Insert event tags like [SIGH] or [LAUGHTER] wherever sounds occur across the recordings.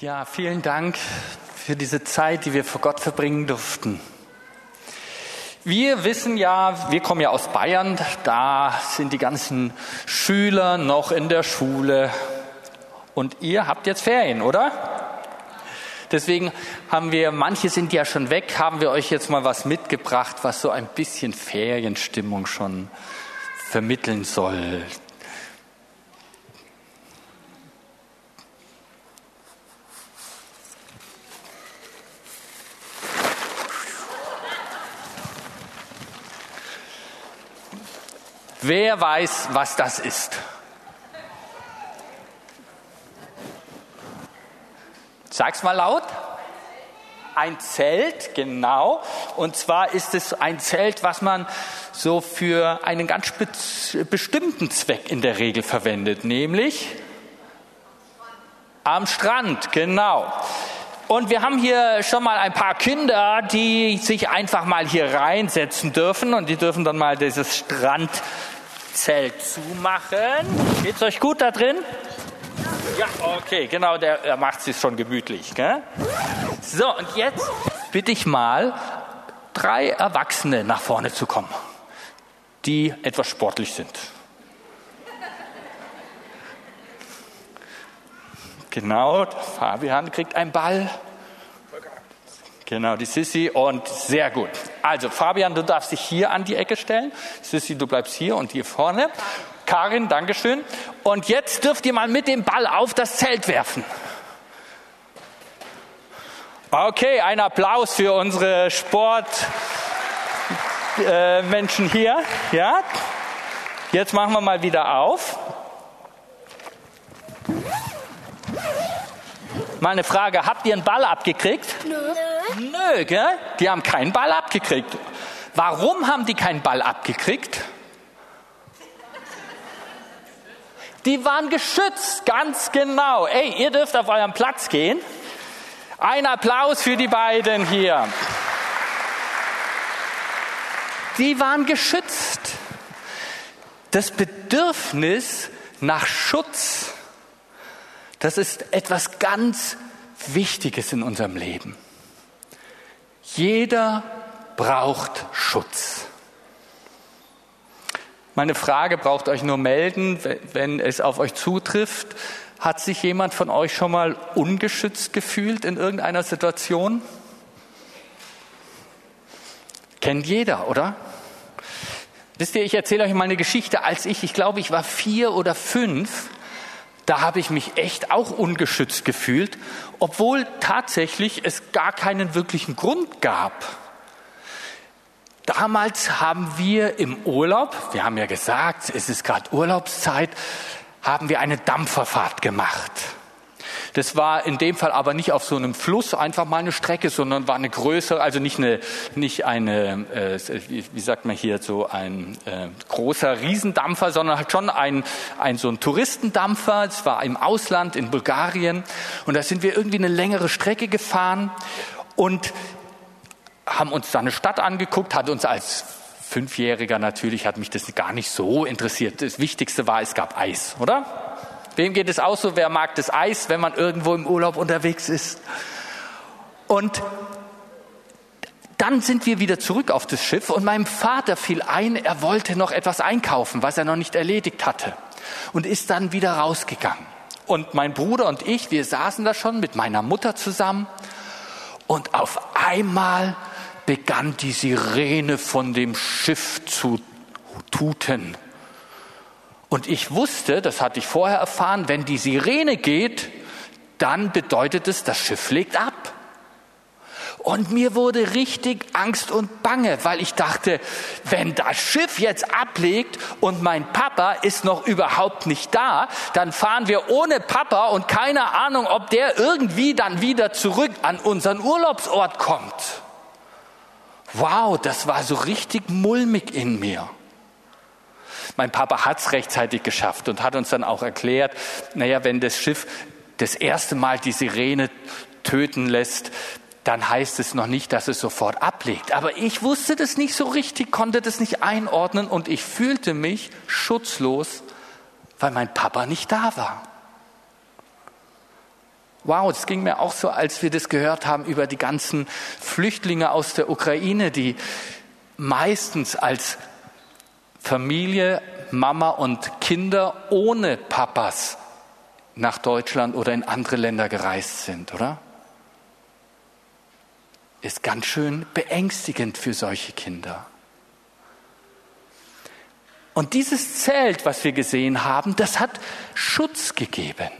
Ja, vielen Dank für diese Zeit, die wir vor Gott verbringen durften. Wir wissen ja, wir kommen ja aus Bayern, da sind die ganzen Schüler noch in der Schule und ihr habt jetzt Ferien, oder? Deswegen haben wir, manche sind ja schon weg, haben wir euch jetzt mal was mitgebracht, was so ein bisschen Ferienstimmung schon vermitteln soll. Wer weiß, was das ist? Sag's mal laut. Ein Zelt, genau. Und zwar ist es ein Zelt, was man so für einen ganz bestimmten Zweck in der Regel verwendet, nämlich am Strand, genau. Und wir haben hier schon mal ein paar Kinder, die sich einfach mal hier reinsetzen dürfen und die dürfen dann mal dieses Strandzelt zumachen. Geht's euch gut da drin? Ja, okay, genau, der, der macht es schon gemütlich. Gell? So, und jetzt bitte ich mal drei Erwachsene nach vorne zu kommen, die etwas sportlich sind. Genau, Fabian kriegt einen Ball. Genau, die Sissi und sehr gut. Also Fabian, du darfst dich hier an die Ecke stellen. Sissi, du bleibst hier und hier vorne. Karin, Dankeschön. Und jetzt dürft ihr mal mit dem Ball auf das Zelt werfen. Okay, ein Applaus für unsere Sportmenschen äh, hier. Ja? Jetzt machen wir mal wieder auf. Mal eine Frage, habt ihr einen Ball abgekriegt? Nö. Nö, gell? Die haben keinen Ball abgekriegt. Warum haben die keinen Ball abgekriegt? Die waren geschützt, ganz genau. Ey, ihr dürft auf euren Platz gehen. Ein Applaus für die beiden hier. Die waren geschützt. Das Bedürfnis nach Schutz das ist etwas ganz Wichtiges in unserem Leben. Jeder braucht Schutz. Meine Frage braucht euch nur melden, wenn es auf euch zutrifft. Hat sich jemand von euch schon mal ungeschützt gefühlt in irgendeiner Situation? Kennt jeder, oder? Wisst ihr, ich erzähle euch mal eine Geschichte. Als ich, ich glaube, ich war vier oder fünf, da habe ich mich echt auch ungeschützt gefühlt, obwohl tatsächlich es gar keinen wirklichen Grund gab. Damals haben wir im Urlaub, wir haben ja gesagt, es ist gerade Urlaubszeit, haben wir eine Dampferfahrt gemacht. Das war in dem Fall aber nicht auf so einem Fluss einfach mal eine Strecke, sondern war eine größere, also nicht eine, nicht eine, äh, wie, sagt man hier, so ein äh, großer Riesendampfer, sondern halt schon ein, ein so ein Touristendampfer. Es war im Ausland in Bulgarien und da sind wir irgendwie eine längere Strecke gefahren und haben uns da eine Stadt angeguckt, hat uns als Fünfjähriger natürlich, hat mich das gar nicht so interessiert. Das Wichtigste war, es gab Eis, oder? Wem geht es auch so? Wer mag das Eis, wenn man irgendwo im Urlaub unterwegs ist? Und dann sind wir wieder zurück auf das Schiff und meinem Vater fiel ein, er wollte noch etwas einkaufen, was er noch nicht erledigt hatte und ist dann wieder rausgegangen. Und mein Bruder und ich, wir saßen da schon mit meiner Mutter zusammen und auf einmal begann die Sirene von dem Schiff zu tuten. Und ich wusste, das hatte ich vorher erfahren, wenn die Sirene geht, dann bedeutet es, das Schiff legt ab. Und mir wurde richtig Angst und Bange, weil ich dachte, wenn das Schiff jetzt ablegt und mein Papa ist noch überhaupt nicht da, dann fahren wir ohne Papa und keine Ahnung, ob der irgendwie dann wieder zurück an unseren Urlaubsort kommt. Wow, das war so richtig mulmig in mir. Mein Papa hat es rechtzeitig geschafft und hat uns dann auch erklärt, naja, wenn das Schiff das erste Mal die Sirene töten lässt, dann heißt es noch nicht, dass es sofort ablegt. Aber ich wusste das nicht so richtig, konnte das nicht einordnen und ich fühlte mich schutzlos, weil mein Papa nicht da war. Wow, das ging mir auch so, als wir das gehört haben über die ganzen Flüchtlinge aus der Ukraine, die meistens als Familie, Mama und Kinder ohne Papas nach Deutschland oder in andere Länder gereist sind, oder? Ist ganz schön beängstigend für solche Kinder. Und dieses Zelt, was wir gesehen haben, das hat Schutz gegeben.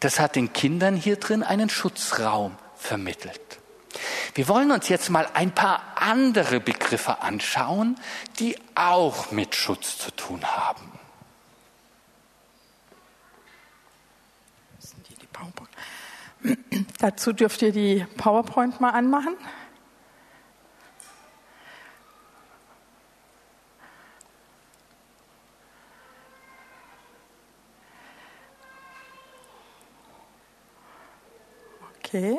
Das hat den Kindern hier drin einen Schutzraum vermittelt. Wir wollen uns jetzt mal ein paar andere Begriffe anschauen, die auch mit Schutz zu tun haben. [CLEARS THROAT] Dazu dürft ihr die PowerPoint mal anmachen. Okay,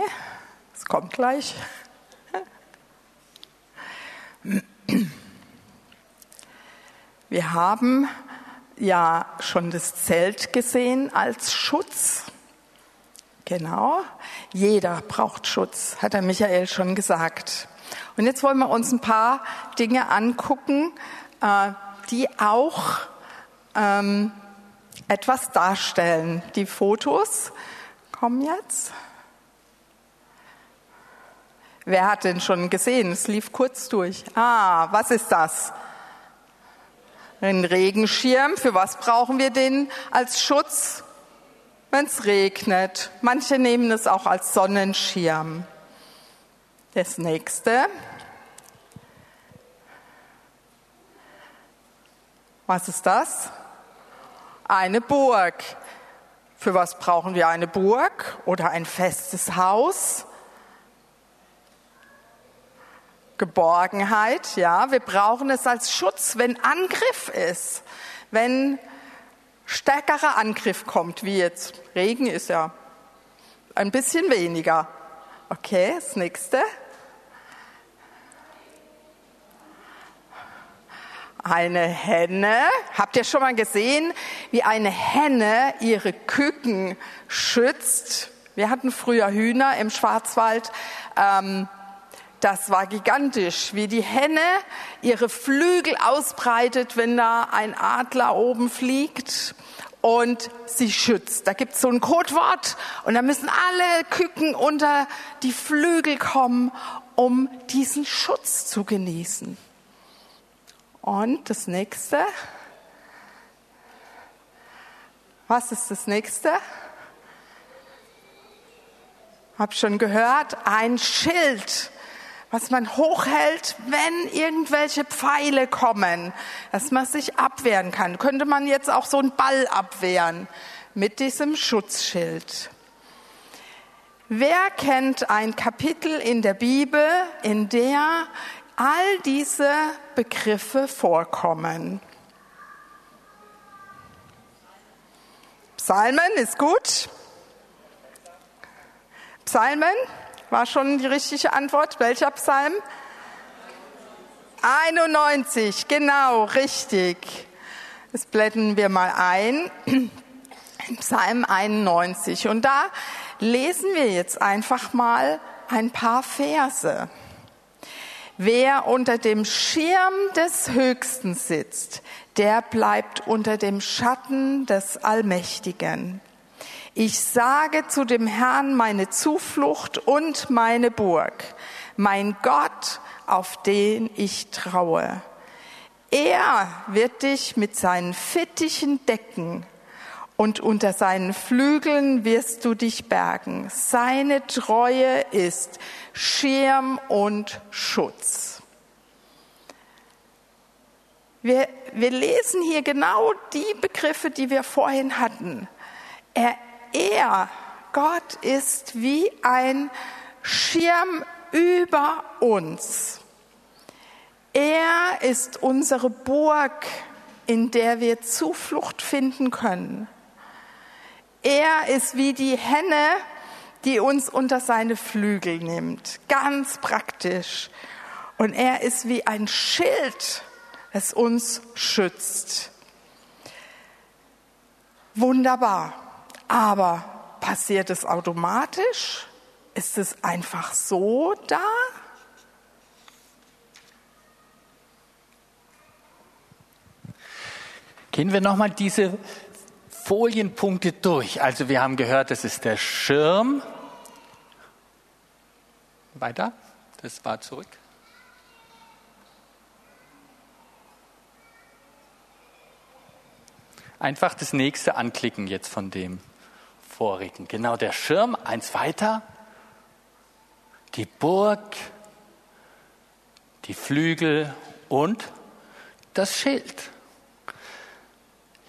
es kommt gleich. Wir haben ja schon das Zelt gesehen als Schutz. Genau, jeder braucht Schutz, hat der Michael schon gesagt. Und jetzt wollen wir uns ein paar Dinge angucken, äh, die auch ähm, etwas darstellen. Die Fotos kommen jetzt. Wer hat denn schon gesehen? Es lief kurz durch. Ah, was ist das? Ein Regenschirm. Für was brauchen wir den als Schutz? Wenn es regnet. Manche nehmen es auch als Sonnenschirm. Das nächste. Was ist das? Eine Burg. Für was brauchen wir eine Burg oder ein festes Haus? Geborgenheit, ja. Wir brauchen es als Schutz, wenn Angriff ist, wenn stärkerer Angriff kommt, wie jetzt Regen ist ja ein bisschen weniger. Okay, das nächste. Eine Henne. Habt ihr schon mal gesehen, wie eine Henne ihre Küken schützt? Wir hatten früher Hühner im Schwarzwald. Ähm, das war gigantisch, wie die Henne ihre Flügel ausbreitet, wenn da ein Adler oben fliegt und sie schützt. Da gibt es so ein Codewort und da müssen alle Küken unter die Flügel kommen, um diesen Schutz zu genießen. Und das nächste. Was ist das nächste? Hab schon gehört, ein Schild was man hochhält, wenn irgendwelche Pfeile kommen, dass man sich abwehren kann. Könnte man jetzt auch so einen Ball abwehren mit diesem Schutzschild. Wer kennt ein Kapitel in der Bibel, in der all diese Begriffe vorkommen? Psalmen ist gut. Psalmen? War schon die richtige Antwort? Welcher Psalm? 91, genau, richtig. Das blenden wir mal ein. [CLEARS THROAT] Psalm 91. Und da lesen wir jetzt einfach mal ein paar Verse. Wer unter dem Schirm des Höchsten sitzt, der bleibt unter dem Schatten des Allmächtigen. Ich sage zu dem Herrn meine Zuflucht und meine Burg, mein Gott, auf den ich traue. Er wird dich mit seinen Fittichen decken und unter seinen Flügeln wirst du dich bergen. Seine Treue ist Schirm und Schutz. Wir, wir lesen hier genau die Begriffe, die wir vorhin hatten. Er er, Gott ist wie ein Schirm über uns. Er ist unsere Burg, in der wir Zuflucht finden können. Er ist wie die Henne, die uns unter seine Flügel nimmt. Ganz praktisch. Und er ist wie ein Schild, das uns schützt. Wunderbar. Aber passiert es automatisch? Ist es einfach so da? Gehen wir nochmal diese Folienpunkte durch. Also wir haben gehört, das ist der Schirm. Weiter, das war zurück. Einfach das nächste anklicken jetzt von dem vorigen. Genau der Schirm, eins weiter. Die Burg, die Flügel und das Schild.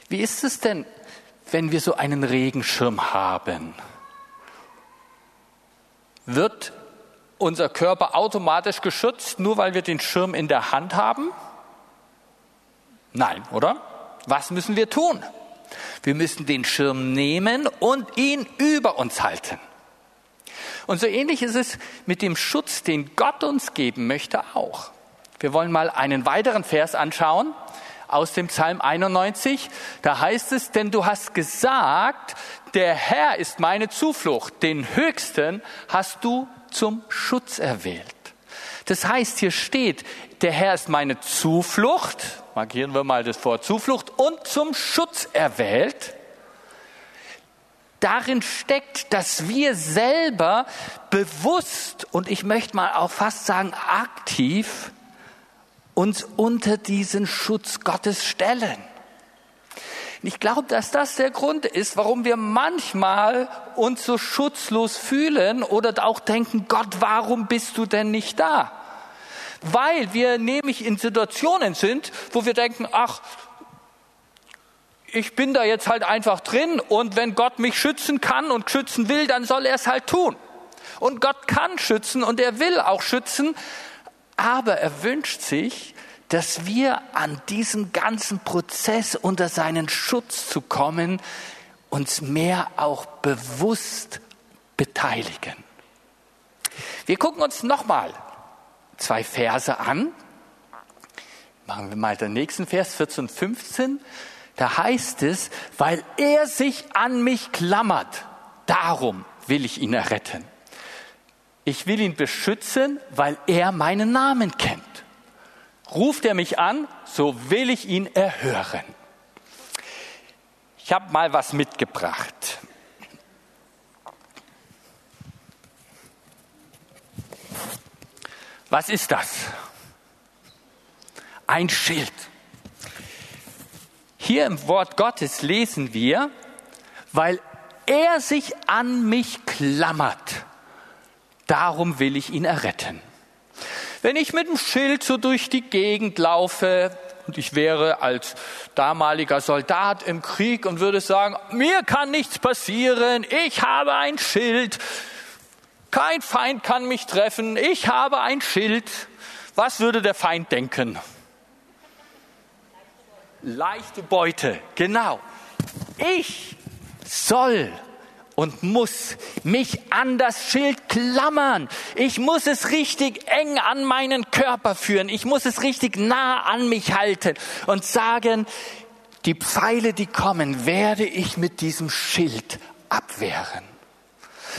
Wie ist es denn, wenn wir so einen Regenschirm haben? Wird unser Körper automatisch geschützt, nur weil wir den Schirm in der Hand haben? Nein, oder? Was müssen wir tun? Wir müssen den Schirm nehmen und ihn über uns halten. Und so ähnlich ist es mit dem Schutz, den Gott uns geben möchte, auch. Wir wollen mal einen weiteren Vers anschauen aus dem Psalm 91. Da heißt es, denn du hast gesagt, der Herr ist meine Zuflucht, den Höchsten hast du zum Schutz erwählt. Das heißt, hier steht, der Herr ist meine Zuflucht, markieren wir mal das Wort Zuflucht, und zum Schutz erwählt. Darin steckt, dass wir selber bewusst und ich möchte mal auch fast sagen aktiv uns unter diesen Schutz Gottes stellen. Ich glaube, dass das der Grund ist, warum wir manchmal uns so schutzlos fühlen oder auch denken, Gott, warum bist du denn nicht da? Weil wir nämlich in Situationen sind, wo wir denken, ach, ich bin da jetzt halt einfach drin und wenn Gott mich schützen kann und schützen will, dann soll er es halt tun. Und Gott kann schützen und er will auch schützen, aber er wünscht sich, dass wir an diesem ganzen Prozess unter seinen Schutz zu kommen, uns mehr auch bewusst beteiligen. Wir gucken uns nochmal zwei Verse an. Machen wir mal den nächsten Vers, 14 und 15. Da heißt es, weil er sich an mich klammert, darum will ich ihn erretten. Ich will ihn beschützen, weil er meinen Namen kennt. Ruft er mich an, so will ich ihn erhören. Ich habe mal was mitgebracht. Was ist das? Ein Schild. Hier im Wort Gottes lesen wir, weil er sich an mich klammert. Darum will ich ihn erretten. Wenn ich mit dem Schild so durch die Gegend laufe und ich wäre als damaliger Soldat im Krieg und würde sagen, mir kann nichts passieren, ich habe ein Schild, kein Feind kann mich treffen, ich habe ein Schild, was würde der Feind denken? Leichte Beute, genau. Ich soll und muss mich an das Schild klammern. Ich muss es richtig eng an meinen Körper führen. Ich muss es richtig nah an mich halten und sagen, die Pfeile, die kommen, werde ich mit diesem Schild abwehren.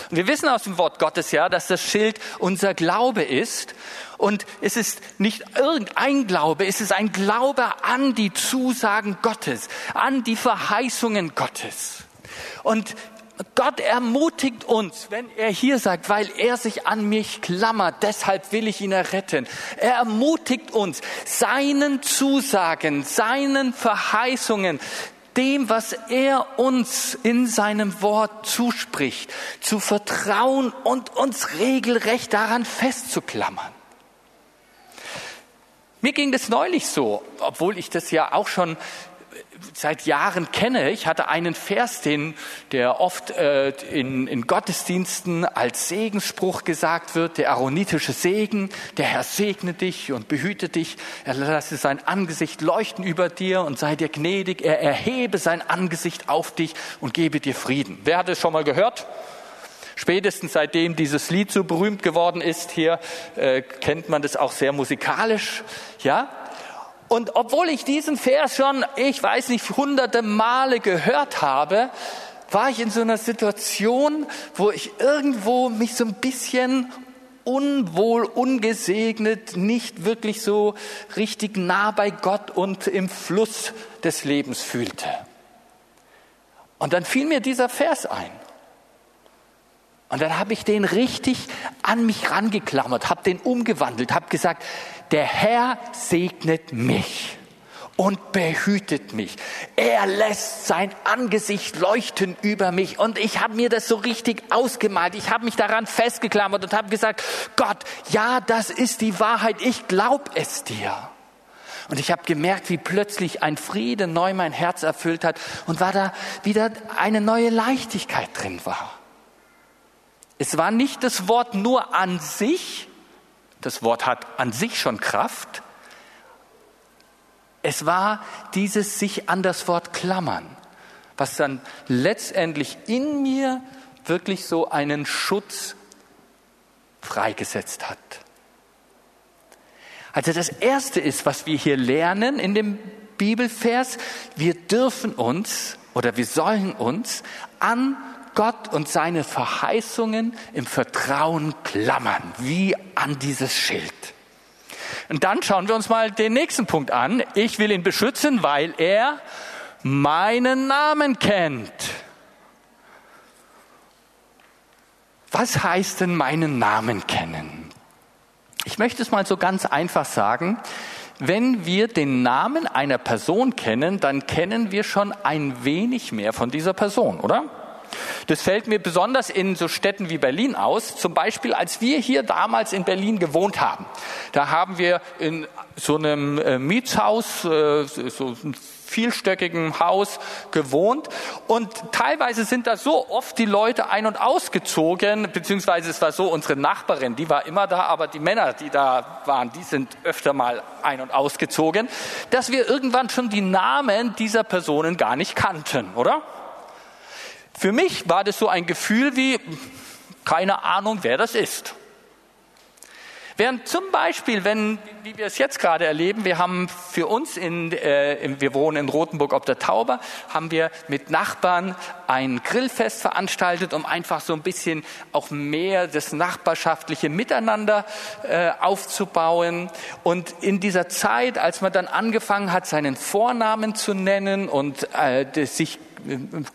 Und wir wissen aus dem Wort Gottes ja, dass das Schild unser Glaube ist. Und es ist nicht irgendein Glaube, es ist ein Glaube an die Zusagen Gottes, an die Verheißungen Gottes. Und Gott ermutigt uns, wenn er hier sagt, weil er sich an mich klammert, deshalb will ich ihn erretten. Er ermutigt uns, seinen Zusagen, seinen Verheißungen, dem, was er uns in seinem Wort zuspricht, zu vertrauen und uns regelrecht daran festzuklammern. Mir ging das neulich so, obwohl ich das ja auch schon seit Jahren kenne. Ich hatte einen Vers, den, der oft äh, in, in Gottesdiensten als Segensspruch gesagt wird, der aaronitische Segen. Der Herr segne dich und behüte dich. Er lasse sein Angesicht leuchten über dir und sei dir gnädig. Er erhebe sein Angesicht auf dich und gebe dir Frieden. Wer hat es schon mal gehört? Spätestens seitdem dieses Lied so berühmt geworden ist, hier äh, kennt man das auch sehr musikalisch. Ja, und obwohl ich diesen Vers schon, ich weiß nicht, hunderte Male gehört habe, war ich in so einer Situation, wo ich irgendwo mich so ein bisschen unwohl, ungesegnet, nicht wirklich so richtig nah bei Gott und im Fluss des Lebens fühlte. Und dann fiel mir dieser Vers ein. Und dann habe ich den richtig an mich rangeklammert, habe den umgewandelt, habe gesagt, der Herr segnet mich und behütet mich. Er lässt sein Angesicht leuchten über mich. Und ich habe mir das so richtig ausgemalt. Ich habe mich daran festgeklammert und habe gesagt, Gott, ja, das ist die Wahrheit. Ich glaube es dir. Und ich habe gemerkt, wie plötzlich ein Friede neu mein Herz erfüllt hat und war da wieder eine neue Leichtigkeit drin war. Es war nicht das Wort nur an sich, das Wort hat an sich schon Kraft, es war dieses sich an das Wort klammern, was dann letztendlich in mir wirklich so einen Schutz freigesetzt hat. Also das Erste ist, was wir hier lernen in dem Bibelvers, wir dürfen uns oder wir sollen uns an Gott und seine Verheißungen im Vertrauen klammern, wie an dieses Schild. Und dann schauen wir uns mal den nächsten Punkt an. Ich will ihn beschützen, weil er meinen Namen kennt. Was heißt denn meinen Namen kennen? Ich möchte es mal so ganz einfach sagen. Wenn wir den Namen einer Person kennen, dann kennen wir schon ein wenig mehr von dieser Person, oder? Das fällt mir besonders in so Städten wie Berlin aus. Zum Beispiel, als wir hier damals in Berlin gewohnt haben. Da haben wir in so einem äh, Mietshaus, äh, so ein vielstöckigen Haus gewohnt und teilweise sind da so oft die Leute ein- und ausgezogen, beziehungsweise es war so, unsere Nachbarin, die war immer da, aber die Männer, die da waren, die sind öfter mal ein- und ausgezogen, dass wir irgendwann schon die Namen dieser Personen gar nicht kannten, oder? Für mich war das so ein Gefühl wie, keine Ahnung, wer das ist. Während zum Beispiel, wenn, wie wir es jetzt gerade erleben, wir haben für uns in, äh, wir wohnen in Rothenburg ob der Tauber, haben wir mit Nachbarn ein Grillfest veranstaltet, um einfach so ein bisschen auch mehr das nachbarschaftliche Miteinander äh, aufzubauen. Und in dieser Zeit, als man dann angefangen hat, seinen Vornamen zu nennen und äh, sich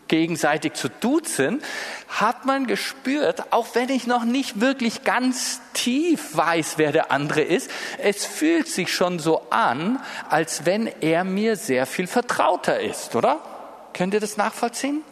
gegenseitig zu duzen, hat man gespürt, auch wenn ich noch nicht wirklich ganz tief weiß, wer der andere ist, es fühlt sich schon so an, als wenn er mir sehr viel vertrauter ist, oder? Könnt ihr das nachvollziehen?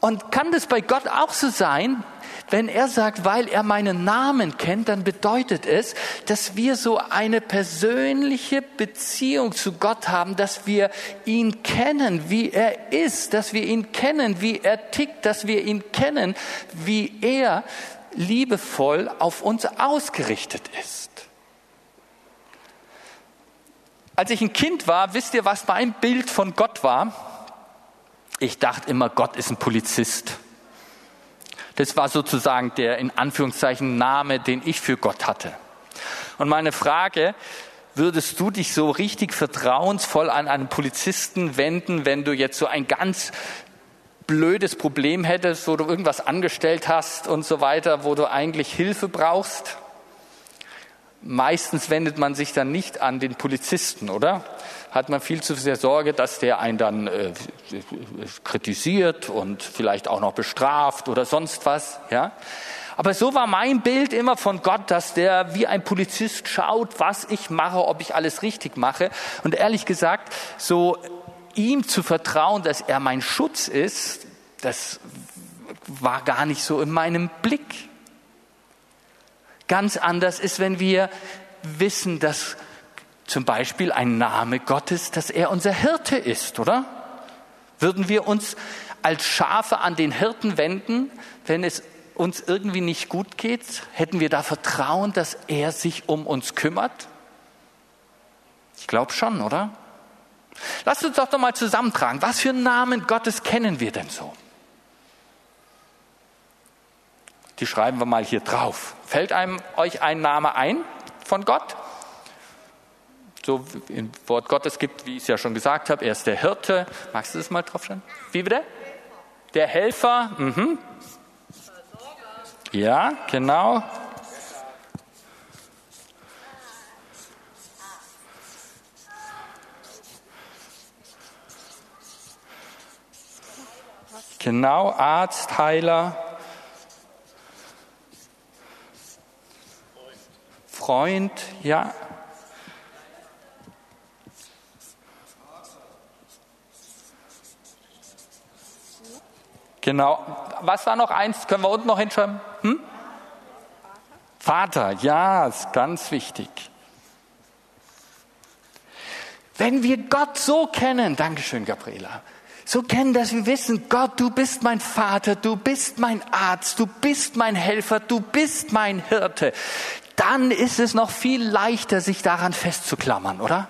Und kann das bei Gott auch so sein, wenn er sagt, weil er meinen Namen kennt, dann bedeutet es, dass wir so eine persönliche Beziehung zu Gott haben, dass wir ihn kennen, wie er ist, dass wir ihn kennen, wie er tickt, dass wir ihn kennen, wie er liebevoll auf uns ausgerichtet ist. Als ich ein Kind war, wisst ihr, was mein Bild von Gott war? Ich dachte immer, Gott ist ein Polizist. Das war sozusagen der in Anführungszeichen Name, den ich für Gott hatte. Und meine Frage, würdest du dich so richtig vertrauensvoll an einen Polizisten wenden, wenn du jetzt so ein ganz blödes Problem hättest, wo du irgendwas angestellt hast und so weiter, wo du eigentlich Hilfe brauchst? Meistens wendet man sich dann nicht an den Polizisten, oder? Hat man viel zu sehr Sorge, dass der einen dann äh, kritisiert und vielleicht auch noch bestraft oder sonst was, ja? Aber so war mein Bild immer von Gott, dass der wie ein Polizist schaut, was ich mache, ob ich alles richtig mache. Und ehrlich gesagt, so ihm zu vertrauen, dass er mein Schutz ist, das war gar nicht so in meinem Blick. Ganz anders ist, wenn wir wissen, dass zum Beispiel ein Name Gottes, dass er unser Hirte ist, oder? Würden wir uns als Schafe an den Hirten wenden, wenn es uns irgendwie nicht gut geht? Hätten wir da Vertrauen, dass er sich um uns kümmert? Ich glaube schon, oder? Lasst uns doch noch mal zusammentragen. Was für Namen Gottes kennen wir denn so? Die schreiben wir mal hier drauf. Fällt einem euch ein Name ein von Gott? So im Wort Gottes gibt, wie ich es ja schon gesagt habe, er ist der Hirte. Magst du das mal draufstellen? Wie bitte? Der Helfer. Mhm. Ja, genau. Genau, Arzt, Heiler, Freund, ja. Genau. Was war noch eins? Können wir unten noch hinschreiben? Hm? Vater, ja, ist ganz wichtig. Wenn wir Gott so kennen, Dankeschön, Gabriela, so kennen, dass wir wissen, Gott, du bist mein Vater, du bist mein Arzt, du bist mein Helfer, du bist mein Hirte, dann ist es noch viel leichter, sich daran festzuklammern, oder?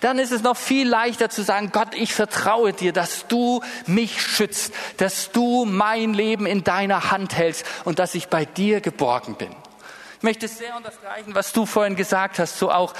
Dann ist es noch viel leichter zu sagen, Gott, ich vertraue dir, dass du mich schützt, dass du mein Leben in deiner Hand hältst und dass ich bei dir geborgen bin. Ich möchte sehr unterstreichen, was du vorhin gesagt hast, so auch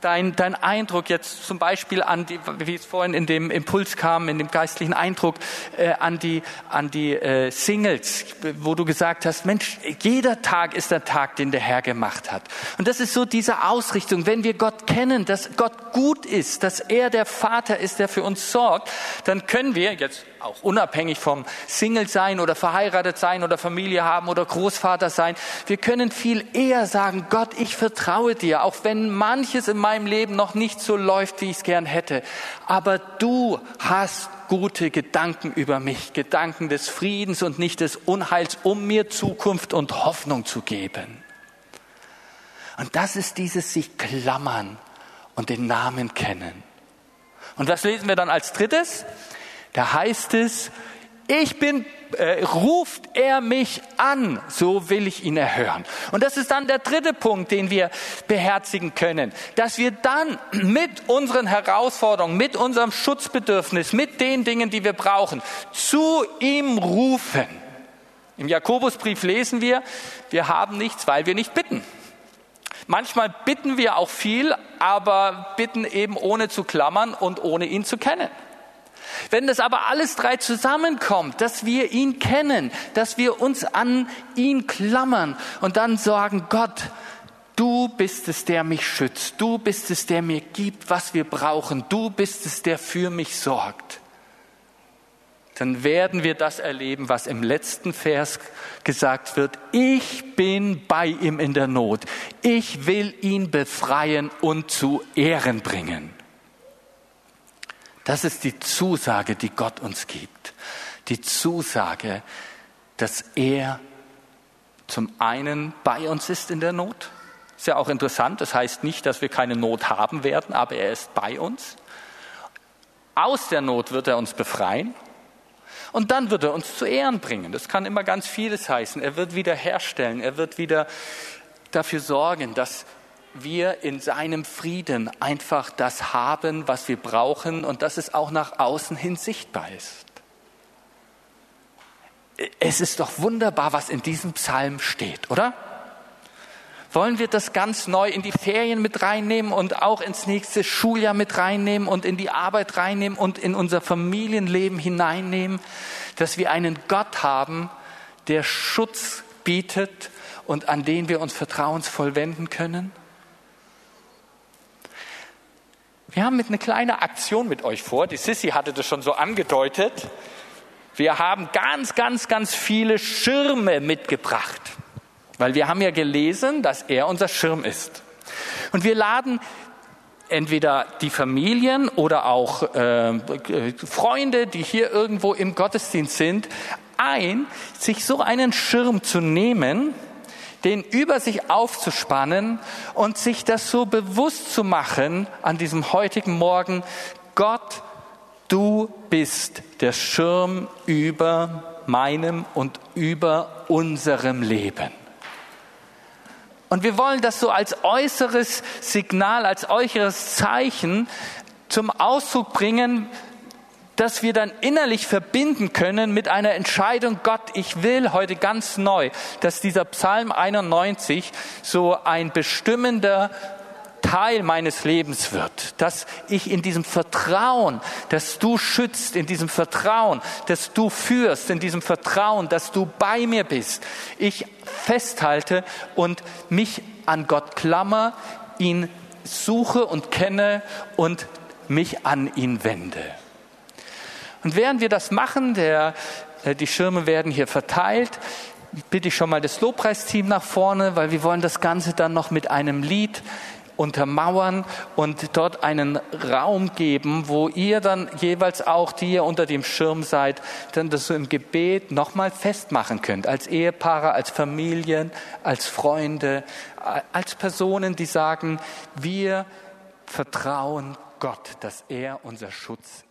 dein, dein Eindruck jetzt zum Beispiel an die, wie es vorhin in dem Impuls kam, in dem geistlichen Eindruck äh, an die, an die äh, Singles, wo du gesagt hast, Mensch, jeder Tag ist der Tag, den der Herr gemacht hat. Und das ist so diese Ausrichtung, wenn wir Gott kennen, dass Gott gut ist, dass er der Vater ist, der für uns sorgt, dann können wir jetzt auch unabhängig vom Single sein oder verheiratet sein oder Familie haben oder Großvater sein. Wir können viel eher sagen, Gott, ich vertraue dir, auch wenn manches in meinem Leben noch nicht so läuft, wie ich es gern hätte. Aber du hast gute Gedanken über mich, Gedanken des Friedens und nicht des Unheils, um mir Zukunft und Hoffnung zu geben. Und das ist dieses sich klammern und den Namen kennen. Und was lesen wir dann als drittes? Da heißt es, ich bin, äh, ruft er mich an, so will ich ihn erhören. Und das ist dann der dritte Punkt, den wir beherzigen können, dass wir dann mit unseren Herausforderungen, mit unserem Schutzbedürfnis, mit den Dingen, die wir brauchen, zu ihm rufen. Im Jakobusbrief lesen wir, wir haben nichts, weil wir nicht bitten. Manchmal bitten wir auch viel, aber bitten eben ohne zu klammern und ohne ihn zu kennen. Wenn das aber alles drei zusammenkommt, dass wir ihn kennen, dass wir uns an ihn klammern und dann sagen, Gott, du bist es, der mich schützt, du bist es, der mir gibt, was wir brauchen, du bist es, der für mich sorgt, dann werden wir das erleben, was im letzten Vers gesagt wird. Ich bin bei ihm in der Not. Ich will ihn befreien und zu Ehren bringen. Das ist die Zusage, die Gott uns gibt. Die Zusage, dass er zum einen bei uns ist in der Not. Ist ja auch interessant. Das heißt nicht, dass wir keine Not haben werden, aber er ist bei uns. Aus der Not wird er uns befreien. Und dann wird er uns zu Ehren bringen. Das kann immer ganz vieles heißen. Er wird wieder herstellen. Er wird wieder dafür sorgen, dass wir in seinem Frieden einfach das haben, was wir brauchen und dass es auch nach außen hin sichtbar ist. Es ist doch wunderbar, was in diesem Psalm steht, oder? Wollen wir das ganz neu in die Ferien mit reinnehmen und auch ins nächste Schuljahr mit reinnehmen und in die Arbeit reinnehmen und in unser Familienleben hineinnehmen, dass wir einen Gott haben, der Schutz bietet und an den wir uns vertrauensvoll wenden können? Wir haben mit einer kleinen Aktion mit euch vor. Die Sissy hatte das schon so angedeutet. Wir haben ganz, ganz, ganz viele Schirme mitgebracht, weil wir haben ja gelesen, dass er unser Schirm ist. Und wir laden entweder die Familien oder auch äh, Freunde, die hier irgendwo im Gottesdienst sind, ein, sich so einen Schirm zu nehmen den über sich aufzuspannen und sich das so bewusst zu machen an diesem heutigen Morgen, Gott, du bist der Schirm über meinem und über unserem Leben. Und wir wollen das so als äußeres Signal, als äußeres Zeichen zum Ausdruck bringen, dass wir dann innerlich verbinden können mit einer Entscheidung, Gott, ich will heute ganz neu, dass dieser Psalm 91 so ein bestimmender Teil meines Lebens wird, dass ich in diesem Vertrauen, dass du schützt, in diesem Vertrauen, dass du führst, in diesem Vertrauen, dass du bei mir bist, ich festhalte und mich an Gott klammer, ihn suche und kenne und mich an ihn wende. Und während wir das machen, der, äh, die Schirme werden hier verteilt, bitte ich schon mal das Lobpreisteam nach vorne, weil wir wollen das Ganze dann noch mit einem Lied untermauern und dort einen Raum geben, wo ihr dann jeweils auch, die ihr unter dem Schirm seid, dann das so im Gebet nochmal festmachen könnt, als Ehepaare, als Familien, als Freunde, als Personen, die sagen, wir vertrauen Gott, dass er unser Schutz.